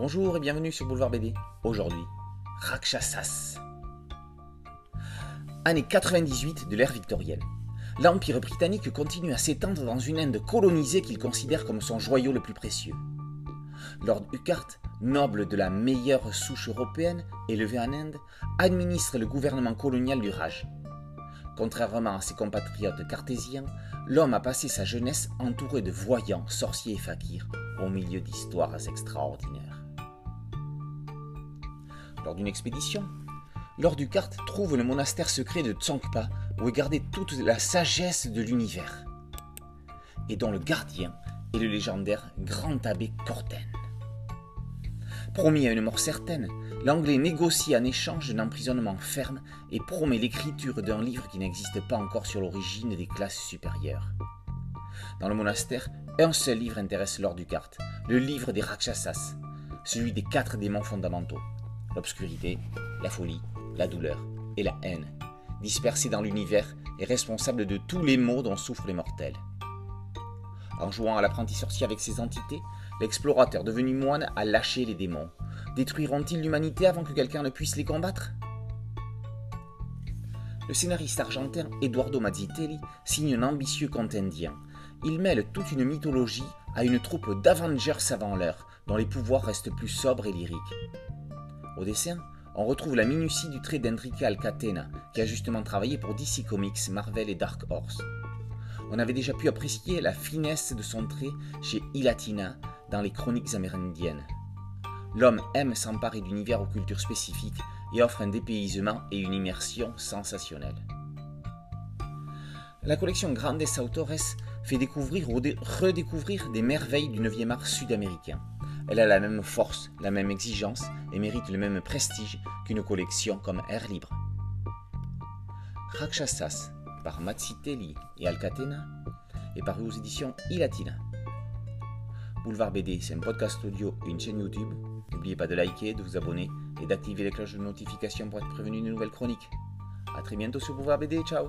Bonjour et bienvenue sur Boulevard BD. Aujourd'hui, Rakshasas. Année 98 de l'ère victorienne. L'Empire britannique continue à s'étendre dans une Inde colonisée qu'il considère comme son joyau le plus précieux. Lord Urquhart, noble de la meilleure souche européenne, élevé en Inde, administre le gouvernement colonial du Raj. Contrairement à ses compatriotes cartésiens, l'homme a passé sa jeunesse entouré de voyants, sorciers et fakirs, au milieu d'histoires extraordinaires. Lors d'une expédition, Lord Ducart trouve le monastère secret de Tsongpa où est gardée toute la sagesse de l'univers, et dont le gardien est le légendaire Grand Abbé Corten. Promis à une mort certaine, l'Anglais négocie en échange d'un emprisonnement ferme et promet l'écriture d'un livre qui n'existe pas encore sur l'origine des classes supérieures. Dans le monastère, un seul livre intéresse Lord Ducart, le livre des Rakshasas, celui des quatre démons fondamentaux l'obscurité, la folie, la douleur et la haine, dispersés dans l'univers et responsables de tous les maux dont souffrent les mortels. En jouant à l'apprenti sorcier avec ces entités, l'explorateur devenu moine a lâché les démons. Détruiront-ils l'humanité avant que quelqu'un ne puisse les combattre? Le scénariste argentin Eduardo Mazzitelli signe un ambitieux conte indien. Il mêle toute une mythologie à une troupe d'Avengers avant l'heure, dont les pouvoirs restent plus sobres et lyriques. Au dessin, on retrouve la minutie du trait d'Enrique Alcatena, qui a justement travaillé pour DC Comics, Marvel et Dark Horse. On avait déjà pu apprécier la finesse de son trait chez Ilatina dans les chroniques amérindiennes. L'homme aime s'emparer d'univers aux cultures spécifiques et offre un dépaysement et une immersion sensationnelle. La collection Grandes Autores fait découvrir ou redécouvrir des merveilles du 9e art sud-américain. Elle a la même force, la même exigence et mérite le même prestige qu'une collection comme Air Libre. Rakshasas par Matsitelli et Alcatena est paru aux éditions Ilatina. Boulevard BD, c'est un podcast audio et une chaîne YouTube. N'oubliez pas de liker, de vous abonner et d'activer les cloches de notification pour être prévenu de nouvelles chroniques. A très bientôt sur Boulevard BD, ciao